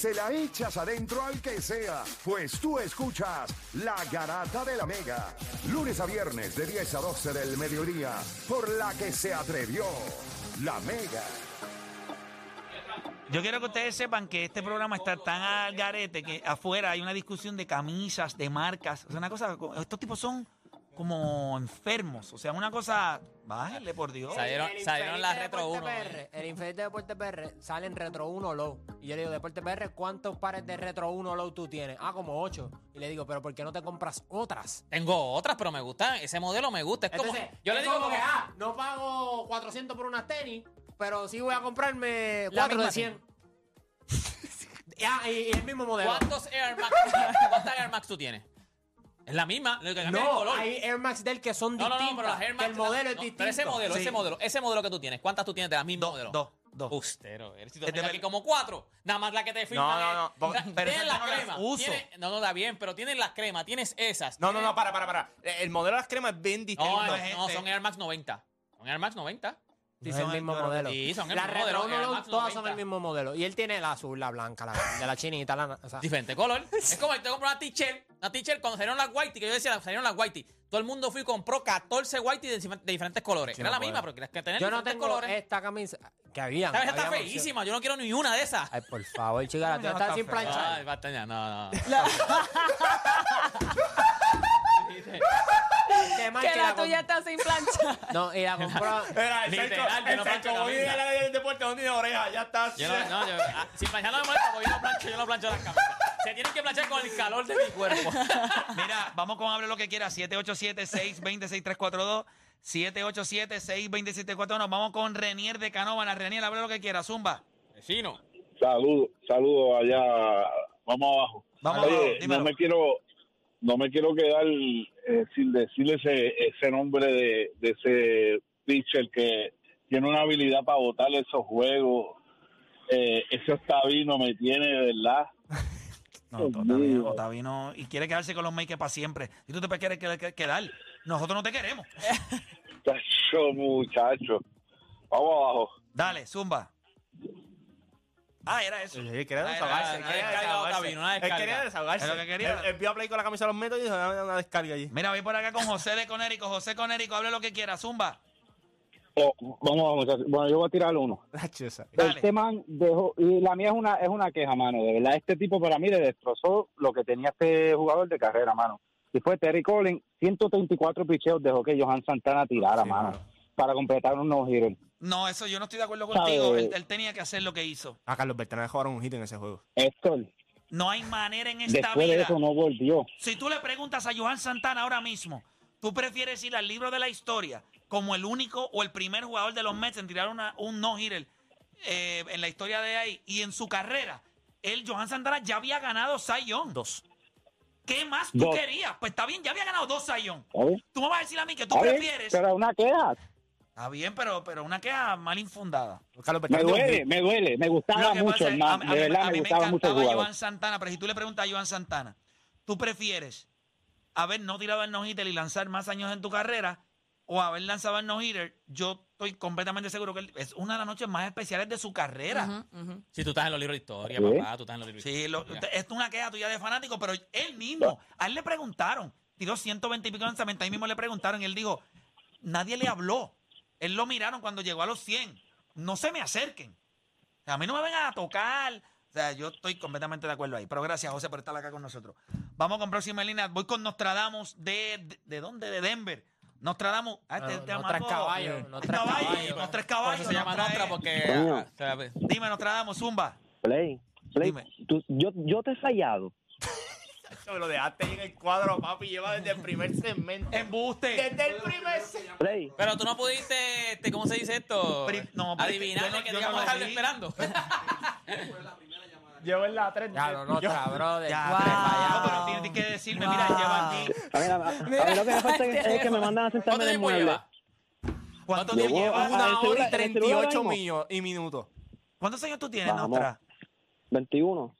se la echas adentro al que sea, pues tú escuchas La Garata de la Mega, lunes a viernes de 10 a 12 del mediodía, por la que se atrevió La Mega. Yo quiero que ustedes sepan que este programa está tan al garete que afuera hay una discusión de camisas, de marcas. O sea, una cosa, estos tipos son como enfermos. O sea, una cosa, bájenle por Dios. Salieron, El salieron infeliz las Retro Deporte 1. PR, el infeliz de Deporte PR sale en Retro 1 Low. Y yo le digo, Deporte PR, ¿cuántos pares de Retro 1 Low tú tienes? Ah, como 8. Y le digo, ¿pero por qué no te compras otras? Tengo otras, pero me gustan. Ese modelo me gusta. Es como. Entonces, Yo le digo como que, ah, no pago 400 por unas tenis, pero sí voy a comprarme La 4 de misma 100. Ah, y, y el mismo modelo. ¿Cuántos Air Max? ¿Cuántas Air Max tú tienes? Es la misma. Lo que cambia es el No, color. hay Air Max del que son No, no, distintas. no, pero las Air que Max. el modelo no, es distinto. Pero ese modelo, Sí. ese modelo, ese modelo que tú tienes, ¿cuántas tú tienes de la misma Dos, modelo? dos, dos. Ustero, eres. Si tú Este tienes aquí como cuatro. Nada más la que te firman. No, no, Mira, pero tienes esas las no las cremas. uso. tienes- No, no, está bien, pero tienes las cremas, tienes esas. No, no, tienes- no, para, para, para. El modelo de las cremas es bien distinto. No, no, gente. no, son Air Max 90. Son Air Max 90. Sí, son el mismo el- modelo. Sí, son el la mismo Retro modelo, 1 Air Low, Max todas son 90. el mismo modelo. Y él tiene la azul, la blanca, la, de la chinita, la, o sea, Diferente color. es como yo te compro una t-shirt. Una t-shirt cuando salieron las whitey, que yo decía, salieron las whitey. Todo el mundo fue y compró 14 whitey de, de diferentes colores. Sí, Era no la puede. misma, pero tienes que tener Yo no diferentes tengo colores. esta camisa que había. ¿Sabes? Está feísima. Yo no quiero ni una de esas. Ay, por favor, chica, la tuya está sin planchar. Ay, basta ya, no, no. Qué mal Que la tuya está sin plancha. No, y la compró. Era el Literal, yo el no Psycho plancho Boy camisa. era del deporte, no tiene oreja, ya está. Yo no, no, yo, ah, si planchar no me molesta porque yo no plancho, yo no plancho las camisas. Se tienen que planchar con el calor de mi cuerpo. Mira, vamos con hable lo que quiera. 787-620-6342. 787-620-6341. Vamos con Renier de Canóvana. Renier, hable lo que quiera. Zumba. Vecino. Saludos, saludos allá, vamos abajo. Vamos Oye, abajo, dímelo. no me quiero, no me quiero quedar eh, sin decirle ese, ese nombre de, de ese pitcher que tiene una habilidad para botar esos juegos. Eh, ese Octavino me tiene de verdad. No, Otavino. Otavino, y quiere quedarse con los makers para siempre. Y tú te quieres que- que- quedar. Nosotros no te queremos. Tacho, muchacho. Vamos abajo. Dale, Zumba. Ah, era eso. Él quería Ah, desahogarse. él quería desahogarse. Es lo que quería. Él, vio a Play con la camisa de los métodos y dijo, una descarga allí. Mira, voy por acá con José de Conérico. José Conérico, hable lo que quiera. Zumba. Oh, vamos muchachos. Bueno, yo voy a tirar uno. Este man dejó, y la mía es una, es una queja, mano, de verdad, este tipo para mí le destrozó lo que tenía este jugador de carrera, mano. Y fue Terry Collins, 134 picheos dejó que Johan Santana tirara, Sí, mano, mano. para completar un no-hitter. No, eso yo no estoy de acuerdo contigo. Él, él tenía que hacer lo que hizo. A Carlos Bertrand jugaron un hit en ese juego. Héctor, No hay manera en esta después de eso no volvió. Si tú le preguntas a Johan Santana ahora mismo, ¿tú prefieres ir al libro de la historia como el único o el primer jugador de los Mets en tirar una- un no-hitter eh, en la historia de ahí y en su carrera? Él, Johan Santana, ya había ganado Cy Young. Dos. ¿Qué más tú Dos. querías? Pues está bien, ya había ganado dos Cy. Tú me vas a decir a mí que tú prefieres. Pero una queja. Está bien, pero, pero una queja mal infundada. Carlos Me duele, me duele. Me gustaba mucho, es, hermano. a- a De mí- verdad, a me mí me gustaba mucho el encantaba. Johan Santana, pero si tú le preguntas a Johan Santana, ¿tú prefieres haber no tirado el no-hitter y lanzar más años en tu carrera o haber lanzado el no-hitter? Yo estoy completamente seguro que él- es una de las noches más especiales de su carrera. Ujú, ujú. Si tú estás en los libros de historia, ¿Sí? papá, tú estás en los libros de Sí, historia. lo- esto es una queja tuya de fanático, pero él mismo, a él le preguntaron, tiró 120 y pico lanzamientos, ahí mismo le preguntaron y él dijo, nadie le habló. Él lo miraron cuando llegó a los 100. No se me acerquen. O sea, a mí no me vengan a tocar. O sea, yo estoy completamente de acuerdo ahí. Pero gracias, José, por estar acá con nosotros. Vamos con próxima línea. Voy con Nostradamus de, de, ¿de dónde? De Denver. Nostradamus. Ah, este No, no traes caballos, no traes Caballo, caballos. no Por caballos. eso se llama Nostra, porque... Ah, pues, Dime, Nostradamus, Zumba. Play, Play, Dime. tú- yo, yo te he fallado. Lo dejaste ahí en el cuadro, papi. Lleva desde el primer segmento. Embuste. Desde el primer segmento. Play, Pero tú no pudiste, este, ¿cómo se dice esto? Pri- no, yo no- que te no íbamos a estar esperando. Llevo en la 3. Ya, no, no, brother. Ya, Wow. No, pero tienes que decirme, mira, lleva aquí. a ver, a, mí lo que me falta es, es que me mandan a sentarme ¿Cuánto en el tiempo mueble. lleva? ¿Cuánto tiempo llevas? Una hora y el celular 38 ahora millo- y minutos. ¿Cuántos años tú tienes. Nostra? 21.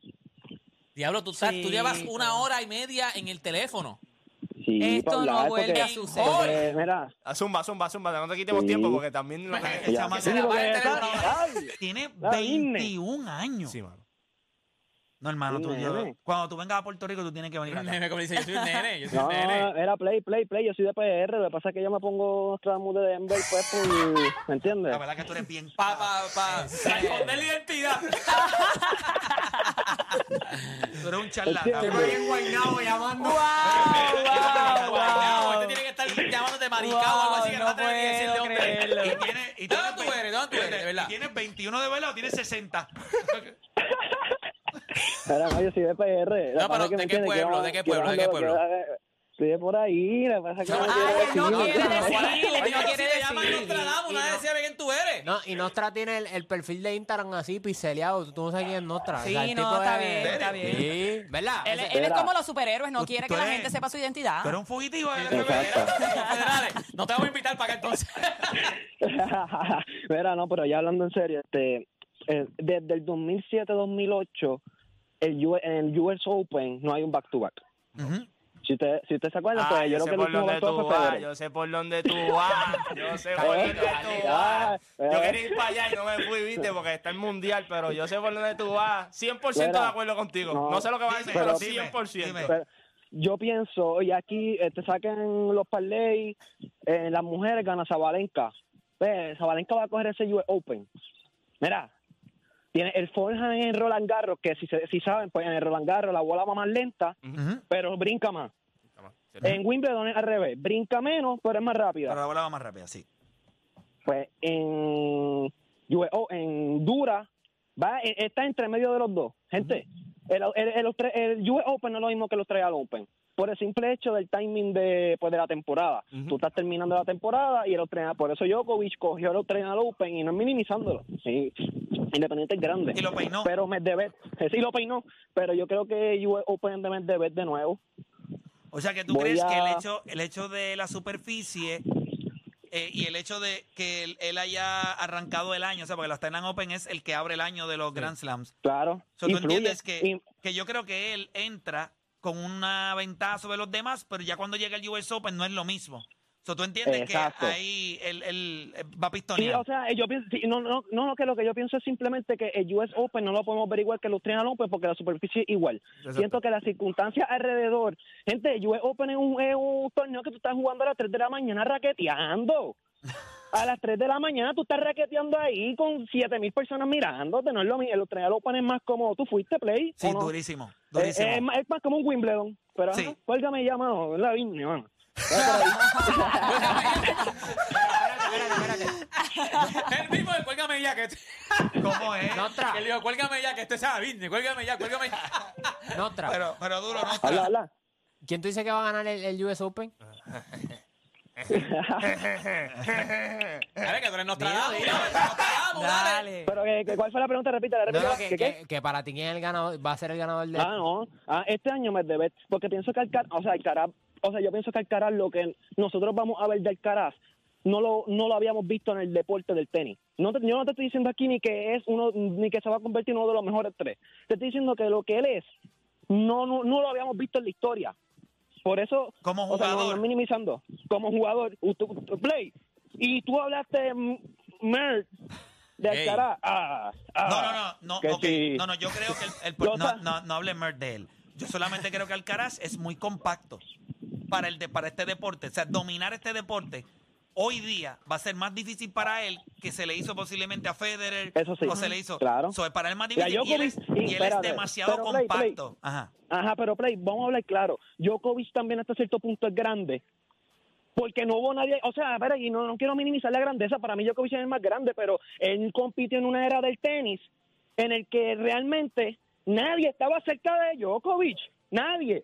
Diablo, tú, sabes, tú Sí, llevas pero- una hora y media en el teléfono. Sí, Esto no hablar, vuelve porque- a suceder. porque, mira, Ah, Zumba, zumba, zumba. No te quitemos Sí. tiempo porque también... lo- ay, Tiene La Disney. 21 años. Sí, mano. No, hermano, Sí, tú, yo- cuando tú vengas a Puerto Rico, tú tienes que venir acá. Como dice, yo soy un nene, yo soy No, un nene. era play, play, play. Yo soy de PR. Lo que pasa es que yo me pongo Nostradamus de Denver, pues, ¿me entiendes? La verdad que tú eres bien. Pa, pa, pa, esconder la identidad. Tú eres un charlatán. bien guaynabo llamando. Guau, wow. Este tiene que estar llamándote maricao o algo así que no, no te tiene que decir de. Y tienes, y ¿De tienes dónde tú ve- eres? ¿De dónde tú eres? De verdad. ¿Y tienes 21 de verdad o tienes 60? Era, no, yo soy de PR. Que No, pero que, ¿de ¿me qué pueblo? ¿De qué pueblo? ¿De qué pueblo? Estoy de por ahí. Que pasa que no quiero Ay, decir. no quiere ¿Cuál es tu- decir, no quiere llaman decir. Nostradamus, nadie no- decía quién tú eres. No, y Nostra tiene el, el perfil de Instagram así pixeleado. Tú, no sabes quién es Nostra. Sí, O sea, el no, tipo está es- bien, está bien. Sí, ¿verdad? Él, él es como los superhéroes, no quiere que la gente sepa su identidad. Eres un fugitivo. No te vamos a invitar para acá entonces. Mira, no, pero ya hablando en serio, este, eh, desde el 2007-2008, el U- el US Open no hay un back-to-back. Ujú. Si usted, si usted se acuerda, Ah, pues yo yo sé creo que por el último tú fue vas, Federer. yo sé por dónde tú vas, yo sé por dónde tú vas. Yo quería ir para allá y no me fui, viste, porque está el mundial, pero yo sé por dónde tú vas. 100% de Mira, acuerdo contigo. no, No sé lo que vas a dime, decir, pero pero- 100%. dime. Pero yo pienso, y aquí eh, te saquen los parlays, eh, las mujeres gana Zabalenka. Ve, Zabalenka va a coger ese US Open. Mira, tiene el forehand en Roland Garros, que si, se- si saben, pues en el Roland Garros la bola va más lenta, pero brinca más. En Wimbledon es al revés, brinca menos, pero es más rápida. Pero la bola va más rápida, sí. Pues en, US O- en Dura va, eh, está entre medio de los dos. Gente, el, el, el, el US Open no es lo mismo que el Australian Open. Por el simple hecho del timing de, pues, de la temporada. Tú estás terminando la temporada y el Australian, por eso Djokovic cogió el Australian Open y no es minimizándolo. Sí, Independiente es grande. Y lo peinó. Pero Medvedev, eh, sí lo peinó, pero yo creo que US Open de Medvedev de nuevo. O sea que tú Voy crees que el hecho, el hecho de la superficie eh, y el hecho de que él, él haya arrancado el año, o sea, porque la Australian Open es el que abre el año de los Grand Slams. Claro. So, tú influye. entiendes que, Y- que yo creo que él entra con una ventaja sobre los demás, pero ya cuando llega el US Open no es lo mismo. So, tú entiendes Exacto. que ahí él, él, eh, va a Sí, pistonear. o sea, yo pienso, sí, no, no, no, no, que lo que yo pienso es simplemente que el US Open no lo podemos ver igual que el Australian Open porque la superficie es igual. Siento que las circunstancias alrededor, gente, el US Open es un, es un torneo que tú estás jugando a las 3 de la mañana raqueteando. A las 3 de la mañana tú estás raqueteando ahí con 7 mil personas mirándote, no es lo mismo. El Australian Open es más como, ¿tú fuiste play? sí, no? durísimo, Eh, durísimo. es, más, es más como un Wimbledon, pero Sí. ajá, cuélgame ya, mano, es la viña, mano. Espérate, espérate. El mismo de cuélgame ya que este- ¿Cómo es? Nostra, que le digo, cuélgame ya que este sea business, cuélgame ya, cuélgame ya. Nostra. Pero, pero duro, no. Habla, habla. ¿Quién tú dices que va a ganar el, el US Open? Dale, que tú eres Nostradamus, dale. Dale. Pero, que, que- ¿cuál fue la pregunta? No, repítela. no, que, ¿Qué, qué? que, que para ti quién es el ganador, va a ser el ganador de Ah, no. Ah, este año Medvedev, porque pienso que Alcaraz, o sea, Alcaraz, o sea, yo pienso que Alcaraz lo que nosotros vamos a ver de Alcaraz no lo no lo habíamos visto en el deporte del tenis. No te- yo no te estoy diciendo aquí ni que es uno ni que se va a convertir en uno de los mejores tres. Te estoy diciendo que lo que él es no no, no lo habíamos visto en la historia. Por eso, Como o sea, no- jugador. no minimizando, como jugador, play. Y tú hablaste mm, mer de. Alcaraz. Ah, ah, No, no, no, no, que ok. sí. no, no, yo creo que el, el- no, no, no hable mer de él. Yo solamente creo que Alcaraz es muy compacto para el de, para este deporte. O sea, dominar este deporte hoy día va a ser más difícil para él que se le hizo posiblemente a Federer Eso sí. o se le hizo. Claro. So, para él más difícil y él es, Djokovic, y y él es espérate, demasiado pero Play, Play. compacto. Ajá. Ajá, pero Play, vamos a hablar claro. Djokovic también hasta cierto punto es grande. Porque no hubo nadie, o sea, a ver, y no, no quiero minimizar la grandeza, para mí Djokovic es el más grande, pero él compitió en una era del tenis en el que realmente nadie estaba cerca de Djokovic, nadie.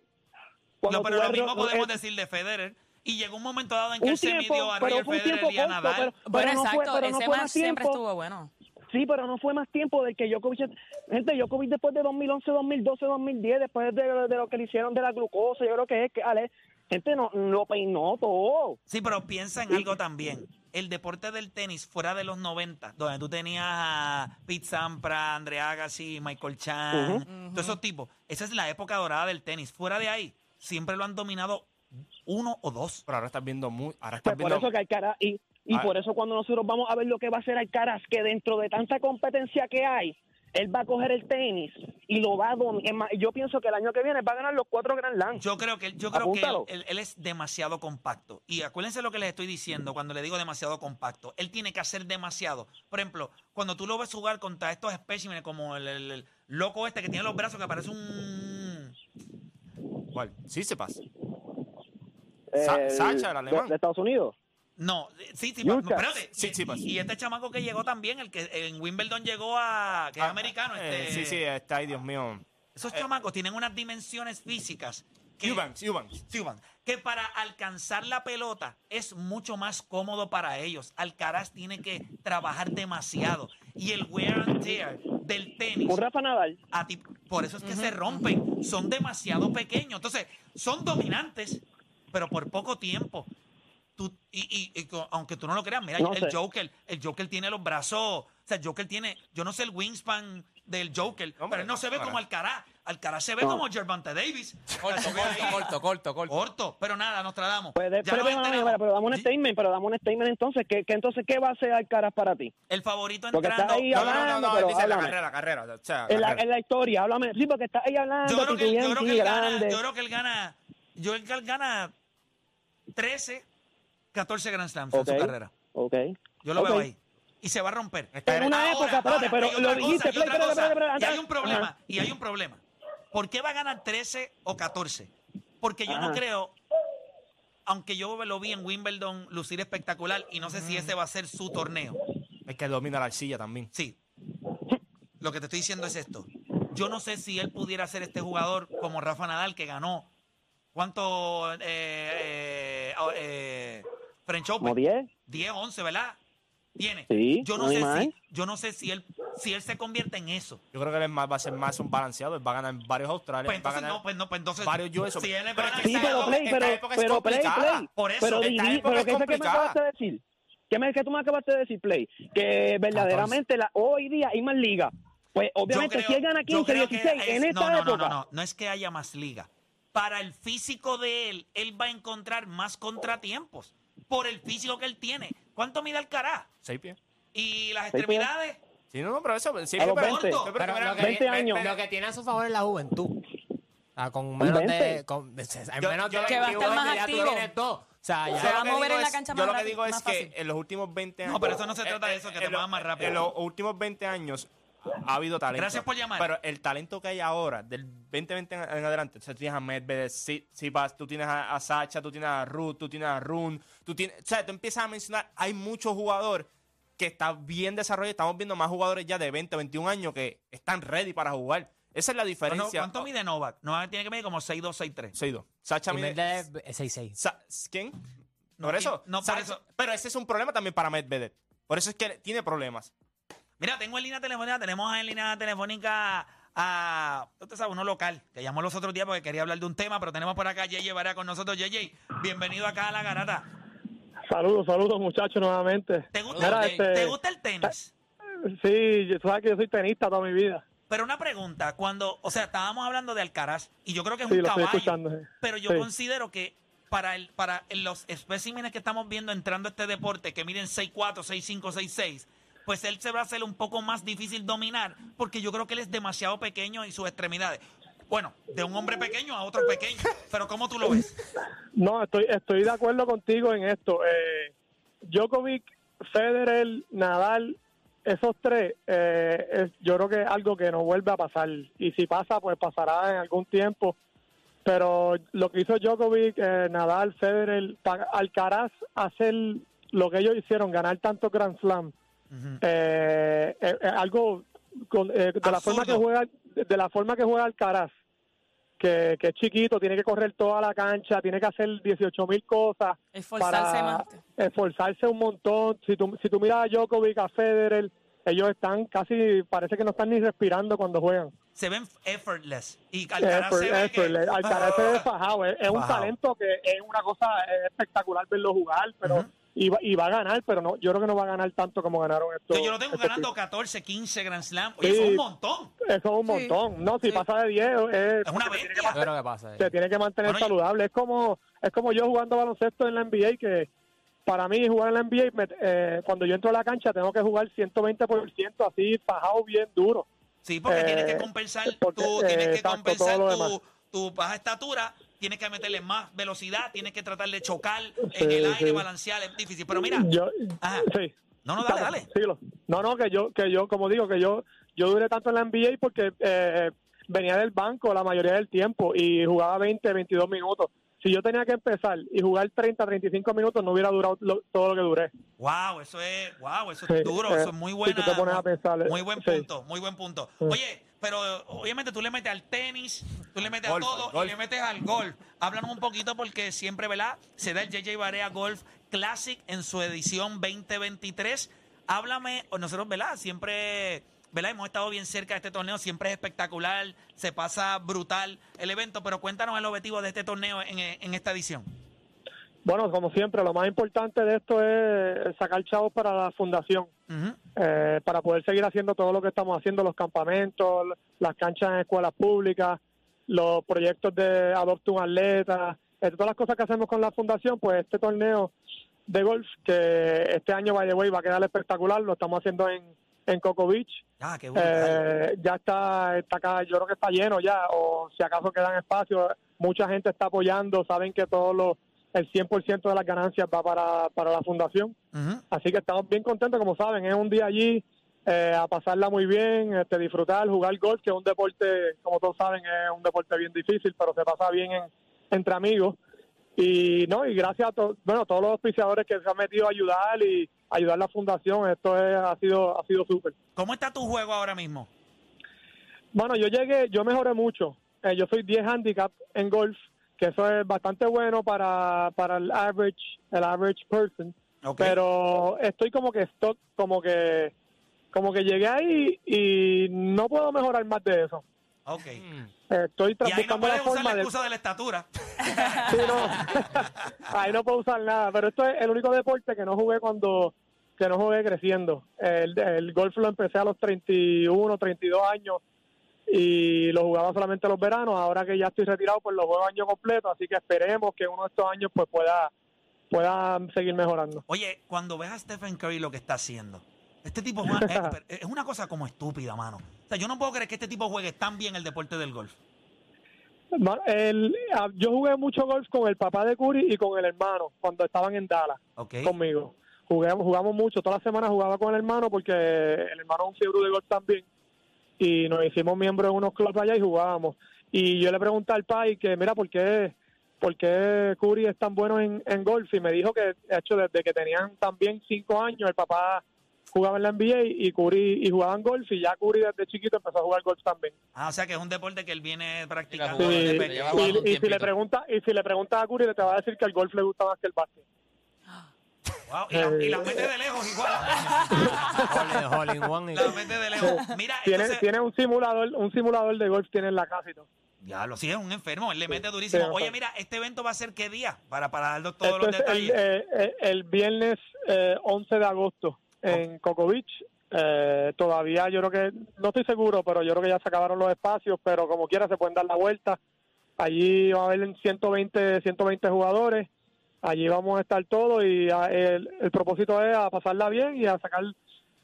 Cuando No, pero lo mismo podemos decir de Federer. Y llegó un momento dado en que un él se tiempo, midió a pero Roger fue un Federer tiempo y a corto, Nadal. pero, Bueno, no fue, exacto, no ese fue match más siempre tiempo. estuvo bueno. Sí, pero no fue más tiempo del que Djokovic, gente, Djokovic después de 2011, 2012, 2010, después de, de lo que le hicieron de la glucosa, yo creo que es que, Ale, gente, no, lo peinó todo. Sí, pero piensa en algo también. El deporte del tenis fuera de los 90, donde tú tenías a Pete Sampras, Andre Agassi, Michael Chan, todos esos tipos. Esa es la época dorada del tenis. Fuera de ahí, siempre lo han dominado uno o dos. Pero ahora estás viendo muy. Ahora estás Pues por viendo. eso que Alcaraz, y, y Ah. por eso cuando nosotros vamos a ver lo que va a hacer Alcaraz, que dentro de tanta competencia que hay, él va a coger el tenis y lo va a dominar. Yo pienso que el año que viene va a ganar los cuatro Grand Slam. Yo creo que, yo creo que él, Apúntalo. él- él es demasiado compacto. Y acuérdense lo que les estoy diciendo cuando le digo demasiado compacto. Él tiene que hacer demasiado. Por ejemplo, cuando tú lo ves jugar contra estos especímenes como el, el- el loco este que tiene los brazos que parece un... ¿Cuál? Sí se pasa. Eh, Sa- Sacha, el de- alemán. De, Estados Unidos. No, eh, sí, sí, espérate. Sí, sí, y, pasa. y este chamaco que llegó también, el que en Wimbledon llegó a... que es Ah, americano. eh, este, sí, sí, está ahí, Dios mío. Esos chamacos tienen unas dimensiones físicas que... Eubanks, Eubanks. Cuban, que para alcanzar la pelota es mucho más cómodo para ellos. Alcaraz tiene que trabajar demasiado. Y el wear and tear del tenis, Un Rafa Nadal. a ti- por eso es que se rompen. Son demasiado pequeños. Entonces, son dominantes, pero por poco tiempo. Tú, y, y- aunque tú no lo creas, mira, No el sé. Joker, el Joker tiene los brazos, o sea, el Joker tiene, yo no sé el wingspan del Joker, Hombre, pero él no se ve ahora. como Alcaraz. Alcaraz se ve No. como Gervonta Davis. Corto, corto, corto, corto, corto. Corto, pero nada, nos tradamos. Pues de- Ya pero, pero, pero, pero dame un statement, pero dame un statement entonces. ¿Qué, qué entonces qué va a hacer Alcaraz para ti? El favorito Porque está entrando. ahí No, no, no, hablando, no, pero él dice la háblame. carrera, la carrera. O sea, En la, carrera. en la historia, háblame. Sí, porque está ahí hablando, Yo creo que, yo creo que él gana, yo creo que él gana, que él gana 13, 14 Grand Slams en Ok. su carrera. Ok. Yo lo veo ahí. Y se va a romper. Está En una época, espérate, pero lo cosa, dijiste, play, espérate, Y hay un problema, Ajá. y hay un problema. ¿Por qué va a ganar 13 o 14? Porque yo no creo, aunque yo lo vi en Wimbledon lucir espectacular, y no sé si ese va a ser su torneo. Es que domina la arcilla también. Sí. Lo que te estoy diciendo es esto. Yo no sé si él pudiera ser este jugador como Rafa Nadal que ganó. ¿Cuánto eh, eh, ah, eh, French Open? ¿Como 10? 10, 11, ¿verdad? Tiene. Sí, yo no no sé más. si yo no sé si él si él se convierte en eso. Yo creo que él es más, va a ser más un balanceado. Él va a ganar varios Australias. Pues va a entonces ganar no, pues no, pues entonces varios US Open. si él es Pero que Sí, pero play, esta pero, época es pero play, complicada. play. Por eso, pero, esta divi- época pero es ¿qué, que me acabaste de decir? ¿Qué, me, qué tú me acabaste de decir, Play? Que verdaderamente la, hoy día hay más liga. Pues obviamente Yo creo- si él gana yo 15, creo que 16 es- en esta no, no, época. No, no, no, no es que haya más liga. Para el físico de él, él va a encontrar más contratiempos. Por el físico que él tiene. ¿Cuánto mide Alcaraz? Seis pies. ¿Y las extremidades? Sí, no, no, pero eso. Sí, pero, 20. pero- lo que, 20 ve- años. lo que tiene a su favor es la juventud. O sea, con menos 20. de. Con, en Yo- menos yo de que va a estar 21 más ya tú activo. O sea, ya. Se va Yo a mover en la es- cancha Yo más lo que digo es que fácil. en los últimos 20 años. No, pero eso no se trata de eso, que eh, te muevas más rápido. En los últimos 20 años ha habido talento. Gracias por llamar. Pero el talento que hay ahora, del 2020 en, en adelante, o sea, tú tienes a Medvedev, Si- Sipas, tú tienes a, a Sacha, tú tienes a Ruth, tú tienes a Run, tú tienes. O sea, tú empiezas a mencionar, hay muchos jugadores que están bien desarrollados. Estamos viendo más jugadores ya de 20, 21 años que están ready para jugar. Esa es la diferencia. ¿Cuánto mide Novak? Novak tiene que medir como 6'2", 6'3". 6-2. Sacha Y mide. Medvedev es 6'6. Sa- ¿Quién? No, por eso. no, por Sacha- eso. Pero ese es un problema también para Medvedev. Por eso es que tiene problemas. Mira, tengo en línea telefónica, tenemos en línea telefónica a, usted sabe, uno local, que llamó los otros días porque quería hablar de un tema, pero tenemos por acá a Yeye con nosotros. Yeye, bienvenido acá a La Garata. Saludos, saludos muchachos nuevamente. ¿Te gusta, Mira, el, este- ¿te gusta el tenis? Sí, tú sabes que yo soy tenista toda mi vida. Pero una pregunta, cuando, o sea, estábamos hablando de Alcaraz y yo creo que es Sí, un lo estoy caballo, escuchando. sí. pero yo Sí. considero que para el para los especímenes que estamos viendo entrando a este deporte que miden 6'4", 6'5", 6'6", pues él se va a hacer un poco más difícil dominar porque yo creo que él es demasiado pequeño y sus extremidades. Bueno, de un hombre pequeño a otro pequeño, pero ¿cómo tú lo ves? No, estoy, estoy de acuerdo contigo en esto. Eh, Djokovic, Federer, Nadal, esos tres, eh, es- yo creo que es algo que no vuelve a pasar. Y si pasa, pues pasará en algún tiempo. Pero lo que hizo Djokovic, eh, Nadal, Federer, Alcaraz, hacer lo que ellos hicieron, ganar tantos Grand Slam, Eh, eh, eh, algo con- eh, de la forma que juega de la forma que juega Alcaraz que, que es chiquito tiene que correr toda la cancha tiene que hacer 18 mil cosas Esforzarse para más. esforzarse un montón. Si tú si tú miras a Djokovic a Federer ellos están casi parece que no están ni respirando cuando juegan. Se ven effortless. Y Alcaraz se Effort- ve effort, que- Alcaraz se ve fajado es, es un talento que es una cosa espectacular verlo jugar pero. Y, va, y va a ganar pero no yo creo que no va a ganar tanto como ganaron estos Yo, yo lo tengo estos ganando tipos. 14, 15 Grand Slam. Oye, Sí. eso es un montón. Eso es un Sí. montón. No, si Sí. pasa de 10, eh, Es una se tiene que bestia. Pasa. se tiene que mantener Bueno, saludable. Es como es como yo jugando baloncesto en la NBA, que para mí jugar en la NBA, me- eh, cuando yo entro a la cancha tengo que jugar 120% así, bajado bien duro. Sí, porque tienes que Eh, compensar, porque, tú eh, tienes que exacto, compensar tu, tu baja estatura, tienes que meterle más velocidad, tienes que tratar de chocar en el aire, balancear, es difícil. Pero mira, Yo, Ajá. sí. no, no, dale, dale. síguelo. No, no, que yo, que yo, como digo, que yo, yo duré tanto en la NBA porque eh, venía del banco la mayoría del tiempo y jugaba 20, 22 minutos. Si yo tenía que empezar y jugar 30, 35 minutos, no hubiera durado lo- todo lo que duré. Wow, eso es, wow, eso Sí, es duro, eh, eso es muy si buena. tú te pones a pensar, eh, muy buen sí. punto, muy buen punto. Oye, pero obviamente tú le metes al tenis, tú le metes Golf, a todo golf. y le metes al golf. Háblanos un poquito porque siempre, ¿verdad? Se da el JJ Barea Golf Classic en su edición 2023. Háblame, o nosotros, ¿verdad? Siempre, ¿verdad? Hemos estado bien cerca de este torneo, siempre es espectacular, se pasa brutal el evento, pero cuéntanos el objetivo de este torneo en, en esta edición. Bueno, como siempre, lo más importante de esto es sacar chavos para la fundación. Ujú. eh, para poder seguir haciendo todo lo que estamos haciendo, los campamentos, las canchas en escuelas públicas, los proyectos de Adopta un Atleta, eh, todas las cosas que hacemos con la fundación, pues este torneo de golf, que este año, by the way, va a quedar espectacular, lo estamos haciendo en, en Coco Beach, Ah, qué brutal. eh, ya está, está acá, yo creo que está lleno ya, o si acaso quedan espacios, mucha gente está apoyando, saben que todo lo, el 100% de las ganancias va para, para la fundación. Así que estamos bien contentos, como saben, es un día allí eh, a pasarla muy bien, este, disfrutar, jugar golf, que es un deporte, como todos saben, es un deporte bien difícil, pero se pasa bien en- entre amigos. Y no y gracias a to- bueno, todos los auspiciadores que se han metido a ayudar y ayudar a la fundación, esto es- ha sido ha sido súper. ¿Cómo está tu juego ahora mismo? Bueno, yo llegué, yo mejoré mucho. Eh, yo soy 10 handicap en golf, que eso es bastante bueno para, para el average, el average person. Pero estoy como que stock, como que como que llegué ahí y no puedo mejorar más de eso. Ok. Eh, Estoy tra- Y ahí no puedes usar la de excusa de la estatura. Sí, no. Ahí no puedo usar nada, pero esto es el único deporte que no jugué cuando que no jugué creciendo. El, el golf lo empecé a los 31, 32 años y lo jugaba solamente los veranos. Ahora que ya estoy retirado, pues lo juego año completo, así que esperemos que uno de estos años pues pueda pueda seguir mejorando. Oye, cuando ves a Stephen Curry lo que está haciendo, este tipo es una, es, es una cosa como estúpida, mano. O sea, yo no puedo creer que este tipo juegue tan bien el deporte del golf. El- ah, yo jugué mucho golf con el papá de Curry y con el hermano cuando estaban en Dallas. Conmigo. Jugamos, jugamos mucho, toda la semana jugaba con el hermano porque el hermano es un fiebre de golf también y nos hicimos miembros de unos clubes allá y jugábamos. Y yo le pregunté al pai que, mira, ¿por qué, por qué Curry es tan bueno en, en golf? Y me dijo que, de hecho, desde que tenían también cinco años, el papá jugaba en la NBA y Curry y jugaban golf y ya Curry desde chiquito empezó a jugar golf también. Ah, o sea que es un deporte que él viene practicando. Sí, Sí, y, si le pregunta y si le preguntas a Curry te va a decir que el golf le gusta más que el básquet. Wow, y, la, y la mete de lejos igual. Hole, hole in one. y- la mete de lejos. Mira, Tiene, entonces, tiene un simulador, un simulador de golf tiene en la casa y todo. ya lo sigue, es un enfermo, él le mete durísimo. sí, Oye, sí. mira, este evento va a ser qué día para, para darnos todos Esto los el, detalles. eh, eh, el viernes eh, 11 de agosto en Coco Beach. Eh, todavía yo creo que, no estoy seguro, pero yo creo que ya se acabaron los espacios, pero como quiera se pueden dar la vuelta. Allí va a haber 120, 120 jugadores. Allí vamos a estar todos y ah, el, el propósito es a pasarla bien y a sacar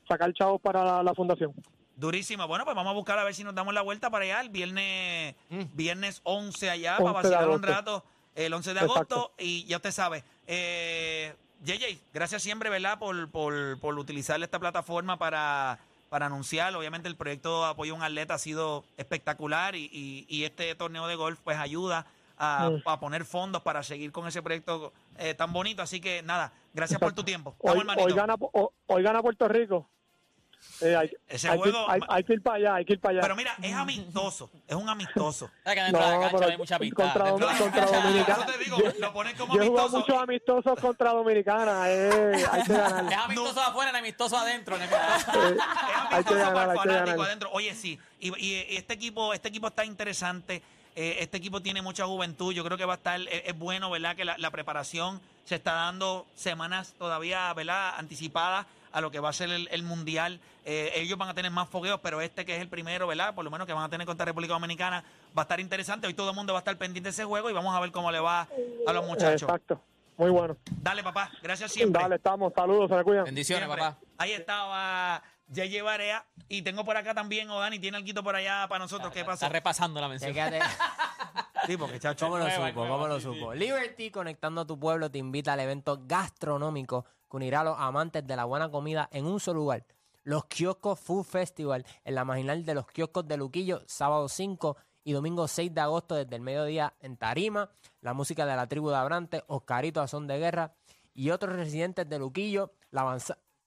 sacar chavos para la, la fundación. Durísimo. Bueno, pues vamos a buscar a ver si nos damos la vuelta para allá el viernes, viernes 11 allá 11 para vacilar un rato el 11 de Exacto. agosto y ya usted sabe. Eh, JJ, gracias siempre, ¿verdad? Por, por, por utilizar esta plataforma para, para anunciar. Obviamente el proyecto de apoyo a un atleta ha sido espectacular y, y, y este torneo de golf pues ayuda a, a poner fondos para seguir con ese proyecto eh, tan bonito. Así que nada, gracias por tu tiempo. Hoy, gana, ho- hoy gana Puerto Rico. Eh, hay, Ese hay que ir- juego- hay- hay que ir para allá, hay que ir para allá. Pero mira, es amistoso, es un amistoso. ¿Sabes que dentro de la No, cancha hay mucha pista? contra, Dentro de la contra cancha- Dominicana. Eso te digo, lo ponen como Yo he jugado amistoso. muchos amistosos contra Dominicana. Eh, hay que Es ganar. amistoso afuera, es amistoso adentro. es amistoso- Eh, Es hay que amistoso ganar, para el hay que fanático ganar. adentro. Oye, sí. Y, y- y este equipo, este equipo está interesante. Eh, este equipo tiene mucha juventud. Yo creo que va a estar, es, es bueno, ¿verdad? Que la, la preparación se está dando semanas todavía, ¿verdad? Anticipadas a lo que va a ser el, el mundial. Eh, ellos van a tener más fogueos, pero este que es el primero, ¿verdad? Por lo menos que van a tener contra República Dominicana, va a estar interesante. Hoy todo el mundo va a estar pendiente de ese juego y vamos a ver cómo le va a los muchachos. Exacto. Muy bueno. Dale, papá. Gracias siempre. Dale, estamos. Saludos, se cuidan. Bendiciones, Siempre. papá. Ahí estaba ya llevaré y tengo por acá también, o Dani tiene algo por allá para nosotros. ¿Qué pasó? Está repasando la mención. Sí, porque chacho. ¿Cómo lo Nueva, supo? nueva, ¿Cómo lo sí, supo? Liberty, conectando a tu pueblo, te invita al evento gastronómico que unirá a los amantes de la buena comida en un solo lugar. Los Kioscos Food Festival, en la marginal de los kioscos de Luquillo, sábado 5 y domingo 6 de agosto desde el mediodía en Tarima. La música de la tribu de Abrante, Oscarito a son de guerra y otros residentes de Luquillo. La,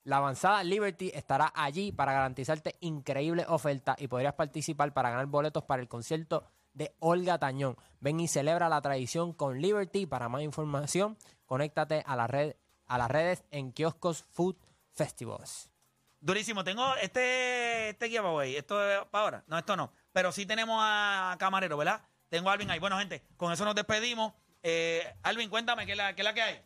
la avanzada Liberty estará allí para garantizarte increíbles ofertas y podrías participar para ganar boletos para el concierto de Olga Tañón. Ven y celebra la tradición con Liberty. Para más información, conéctate a, la red, a las redes en Kioscos Food Festivals. Durísimo. Tengo este, este giveaway. Esto es para ahora. No, esto no. Pero sí tenemos a Camarero, ¿verdad? Tengo a Alvin ahí. Bueno, gente, con eso nos despedimos. Eh, Alvin, cuéntame, ¿qué es la, qué es la que hay?